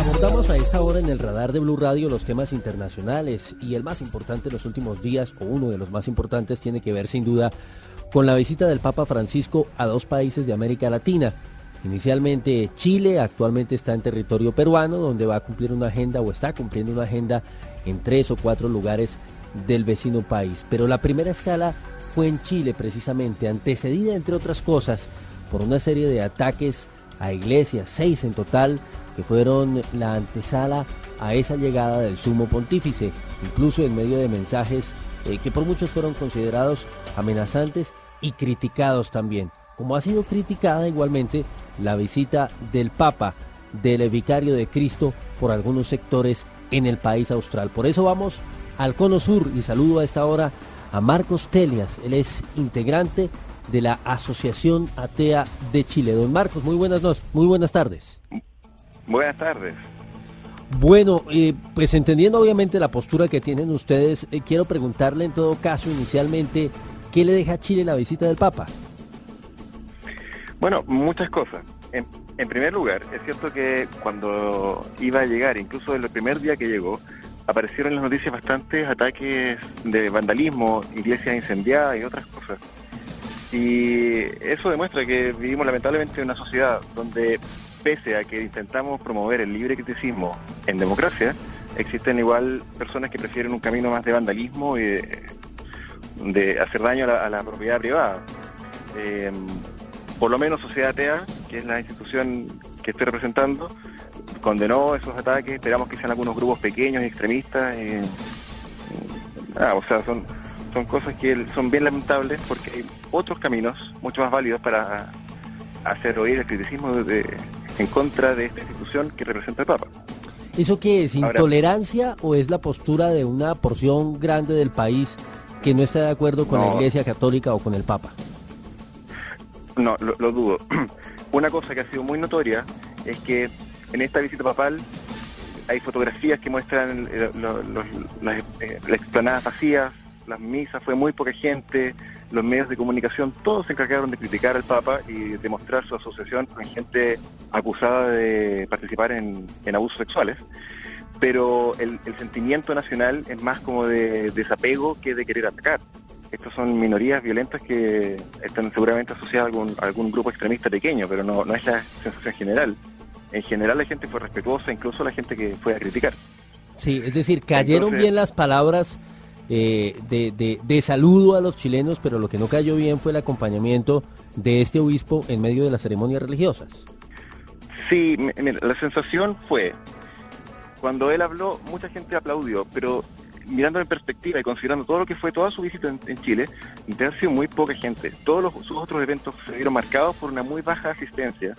Abordamos a esta hora en el radar de Blue Radio los temas internacionales y el más importante en los últimos días, o uno de los más importantes, tiene que ver sin duda con la visita del Papa Francisco a dos países de América Latina. Inicialmente Chile, actualmente está en territorio peruano, donde va a cumplir una agenda o está cumpliendo una agenda en tres o cuatro lugares del vecino país. Pero la primera escala fue en Chile precisamente, antecedida entre otras cosas por una serie de ataques a iglesias, seis en total, que fueron la antesala a esa llegada del sumo pontífice, incluso en medio de mensajes eh, que por muchos fueron considerados amenazantes y criticados también, como ha sido criticada igualmente la visita del Papa, del Vicario de Cristo, por algunos sectores en el país austral. Por eso vamos al Cono Sur y saludo a esta hora a Marcos Telias, él es integrante de la Asociación Atea de Chile. Don Marcos, muy buenas noches, muy buenas tardes. Buenas tardes. Bueno, eh, pues entendiendo obviamente la postura que tienen ustedes, eh, quiero preguntarle en todo caso inicialmente, ¿qué le deja a Chile la visita del Papa? Bueno, muchas cosas. En, en, primer lugar, es cierto que cuando iba a llegar, incluso el primer día que llegó, aparecieron en las noticias bastantes ataques de vandalismo, iglesias incendiadas y otras cosas. Y eso demuestra que vivimos lamentablemente en una sociedad donde pese a que intentamos promover el libre criticismo en democracia, existen igual personas que prefieren un camino más de vandalismo y de, hacer daño a la, a la propiedad privada. Eh, por lo menos Sociedad Atea, que es la institución que estoy representando, condenó esos ataques, esperamos que sean algunos grupos pequeños y extremistas. Eh, ah, o sea, son, son cosas que son bien lamentables porque hay otros caminos mucho más válidos para hacer oír el criticismo de, en contra de esta institución que representa el Papa. ¿Eso qué es? ¿Intolerancia Ahora, o es la postura de una porción grande del país que no está de acuerdo con no, la Iglesia Católica o con el Papa? No, lo, lo dudo. Una cosa que ha sido muy notoria es que en esta visita papal hay fotografías que muestran eh, los, los, las, eh, las explanadas vacías, las misas, fue muy poca gente, los medios de comunicación, todos se encargaron de criticar al Papa y demostrar su asociación con gente acusada de participar en, en abusos sexuales. Pero el, el, sentimiento nacional es más como de desapego que de querer atacar. Estas son minorías violentas que están seguramente asociadas a algún, a algún grupo extremista pequeño, pero no, no es la sensación general. En general la gente fue respetuosa, incluso la gente que fue a criticar. Sí, es decir, cayeron Entonces, bien las palabras eh, de, de, de, saludo a los chilenos, pero lo que no cayó bien fue el acompañamiento de este obispo en medio de las ceremonias religiosas. Sí, mira, la sensación fue, cuando él habló, mucha gente aplaudió, pero mirando en perspectiva y considerando todo lo que fue toda su visita en, en Chile, de sido muy poca gente. Todos los, sus otros eventos se vieron marcados por una muy baja asistencia,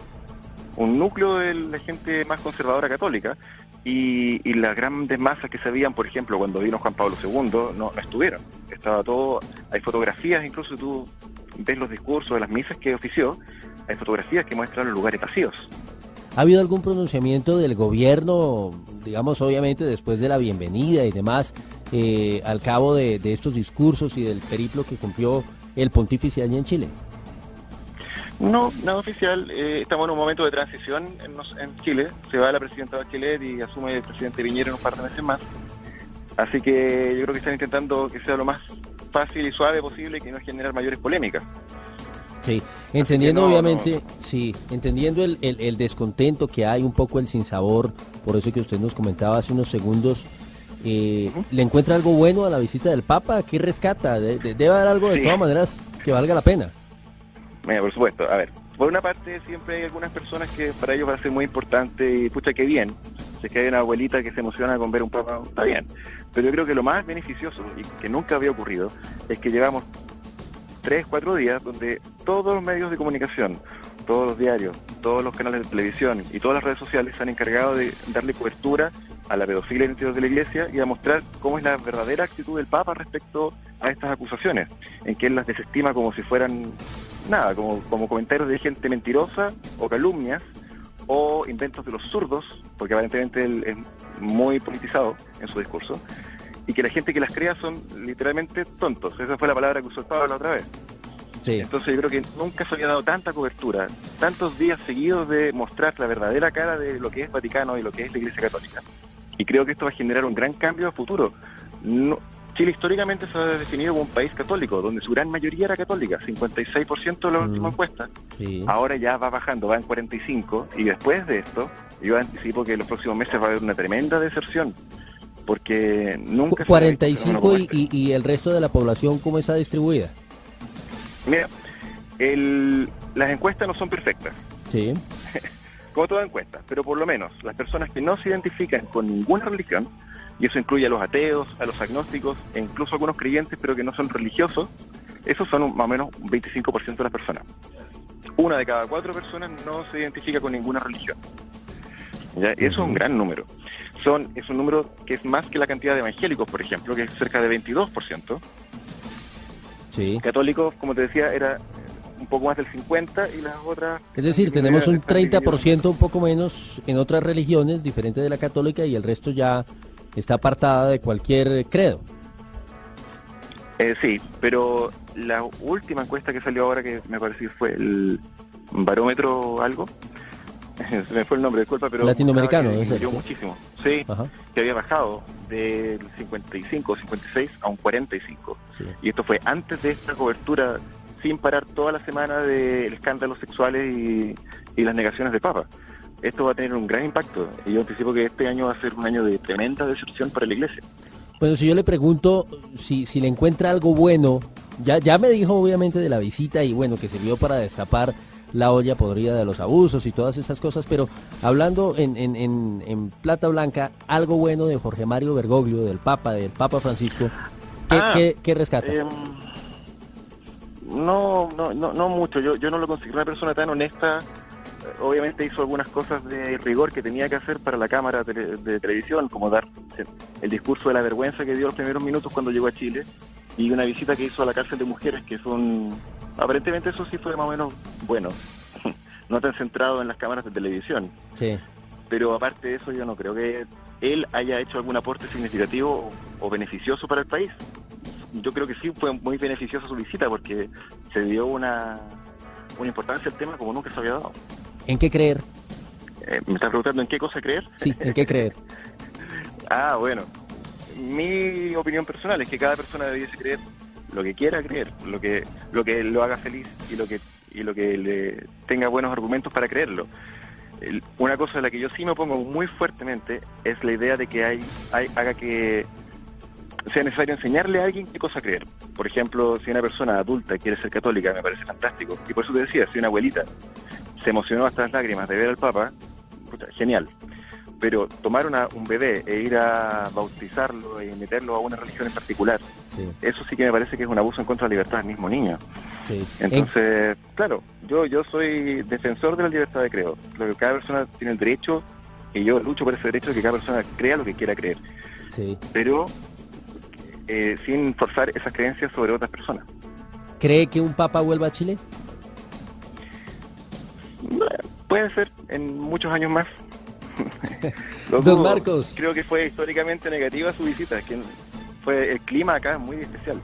un núcleo de la gente más conservadora católica, y, y, las grandes masas que se veían, por ejemplo, cuando vino Juan Pablo II, no, no estuvieron. Estaba todo, hay fotografías, incluso tú ves los discursos de las misas que ofició, hay fotografías que muestran los lugares vacíos. ¿Ha habido algún pronunciamiento del gobierno, digamos, obviamente después de la bienvenida y demás, eh, al cabo de, de, estos discursos y del periplo que cumplió el pontífice allí en Chile? No, nada oficial. Eh, estamos en un momento de transición en, en, Chile. Se va la presidenta Bachelet y asume el presidente Viñera en un par de meses más. Así que yo creo que están intentando que sea lo más fácil y suave posible y que no generar mayores polémicas. Sí, entendiendo no, obviamente, no. sí, entendiendo el, el, el, descontento que hay, un poco el sinsabor, por eso que usted nos comentaba hace unos segundos, eh, uh -huh. ¿le encuentra algo bueno a la visita del Papa? ¿Qué rescata? De, de, debe haber algo de sí. todas maneras que valga la pena. Mira, por supuesto, a ver, por una parte siempre hay algunas personas que para ellos va a ser muy importante y pucha que bien, si es que hay una abuelita que se emociona con ver un papa, está bien, pero yo creo que lo más beneficioso y que nunca había ocurrido es que llevamos tres, cuatro días donde todos los medios de comunicación, todos los diarios, todos los canales de televisión y todas las redes sociales se han encargado de darle cobertura a la pedofilia en interior de la iglesia y a mostrar cómo es la verdadera actitud del Papa respecto a estas acusaciones, en que él las desestima como si fueran nada, como, como comentarios de gente mentirosa o calumnias o inventos de los zurdos, porque aparentemente él es muy politizado en su discurso, y que la gente que las crea son literalmente tontos. Esa fue la palabra que usó el Papa la otra vez. Entonces yo creo que nunca se había dado tanta cobertura, tantos días seguidos de mostrar la verdadera cara de lo que es Vaticano y lo que es la Iglesia Católica. Y creo que esto va a generar un gran cambio a futuro. Chile históricamente se ha definido como un país católico, donde su gran mayoría era católica, 56% de la mm. última encuesta. Ahora ya va bajando, va en 45, y después de esto, yo anticipo que en los próximos meses va a haber una tremenda deserción, porque nunca... 45 y, y, y el resto de la población, ¿cómo está distribuida? Mira, las encuestas no son perfectas. Sí. Como toda encuesta, pero por lo menos las personas que no se identifican con ninguna religión, y eso incluye a los ateos, a los agnósticos e incluso a algunos creyentes pero que no son religiosos, esos son más o menos un 25% de las personas. Una de cada cuatro personas no se identifica con ninguna religión. ¿Ya? Eso es un gran número. Son, es un número que es más que la cantidad de evangélicos, por ejemplo, que es cerca de 22%. Sí. Católicos, como te decía, era un poco más del 50 y las otras... Es decir, tenemos un 30% un poco menos en otras religiones diferentes de la católica y el resto ya está apartada de cualquier credo. Eh, sí, pero la última encuesta que salió ahora, que me parece que fue el barómetro algo, se me fue el nombre, disculpa, pero... Latinoamericano, que muchísimo. Sí, que había bajado del 55 o 56 a un 45. Y esto fue antes de esta cobertura sin parar toda la semana del escándalos sexuales y, las negaciones de Papa. Esto va a tener un gran impacto y yo anticipo que este año va a ser un año de tremenda decepción para la Iglesia. Bueno, si yo le pregunto si, si le encuentra algo bueno, ya, ya me dijo obviamente de la visita y bueno, que sirvió para destapar la olla podrida de los abusos y todas esas cosas, pero hablando en, en, en, Plata Blanca, algo bueno de Jorge Mario Bergoglio, del Papa, del Papa Francisco, ¿qué, ah, qué, rescata? Em, no, no, no, no mucho, yo, yo no lo considero una persona tan honesta, obviamente hizo algunas cosas de rigor que tenía que hacer para la cámara de, televisión, como dar el discurso de la vergüenza que dio los primeros minutos cuando llegó a Chile, y una visita que hizo a la cárcel de mujeres, que son aparentemente eso sí fue más o menos bueno, no tan centrado en las cámaras de televisión. Sí. Pero aparte de eso, yo no creo que él haya hecho algún aporte significativo o, beneficioso para el país. Yo creo que sí fue muy beneficiosa su visita porque se dio una, una importancia al tema como nunca se había dado. ¿En qué creer? Eh, ¿Me estás preguntando en qué cosa creer? Sí, ¿en qué creer? ah, bueno. Mi opinión personal es que cada persona debiese creer lo que quiera creer, lo que, lo que lo haga feliz y lo que, y lo que le tenga buenos argumentos para creerlo. una cosa a la que yo sí me opongo muy fuertemente es la idea de que hay, hay, haga que sea necesario enseñarle a alguien qué cosa creer. Por ejemplo, si una persona adulta quiere ser católica, me parece fantástico. Y por eso te decía, si una abuelita se emocionó hasta las lágrimas de ver al Papa, genial. Pero tomar una, un bebé e ir a bautizarlo y meterlo a una religión en particular, eso sí que me parece que es un abuso en contra de la libertad del mismo niño. Entonces, claro, yo yo soy defensor de la libertad de creo. Lo que cada persona tiene el derecho, y yo lucho por ese derecho de que cada persona crea lo que quiera creer. Pero eh, sin forzar esas creencias sobre otras personas. ¿Cree que un papa vuelva a Chile? Puede ser, en muchos años más. Don Marcos. Creo que fue históricamente negativa su visita, que fue el clima acá es muy especial.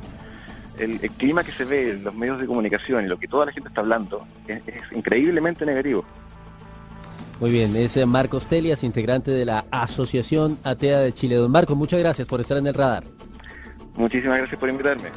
El, clima que se ve en los medios de comunicación y lo que toda la gente está hablando es, increíblemente negativo. Muy bien, es Marcos Telias, integrante de la Asociación Atea de Chile. Don Marcos, muchas gracias por estar en el radar. Muchísimas gracias por invitarme.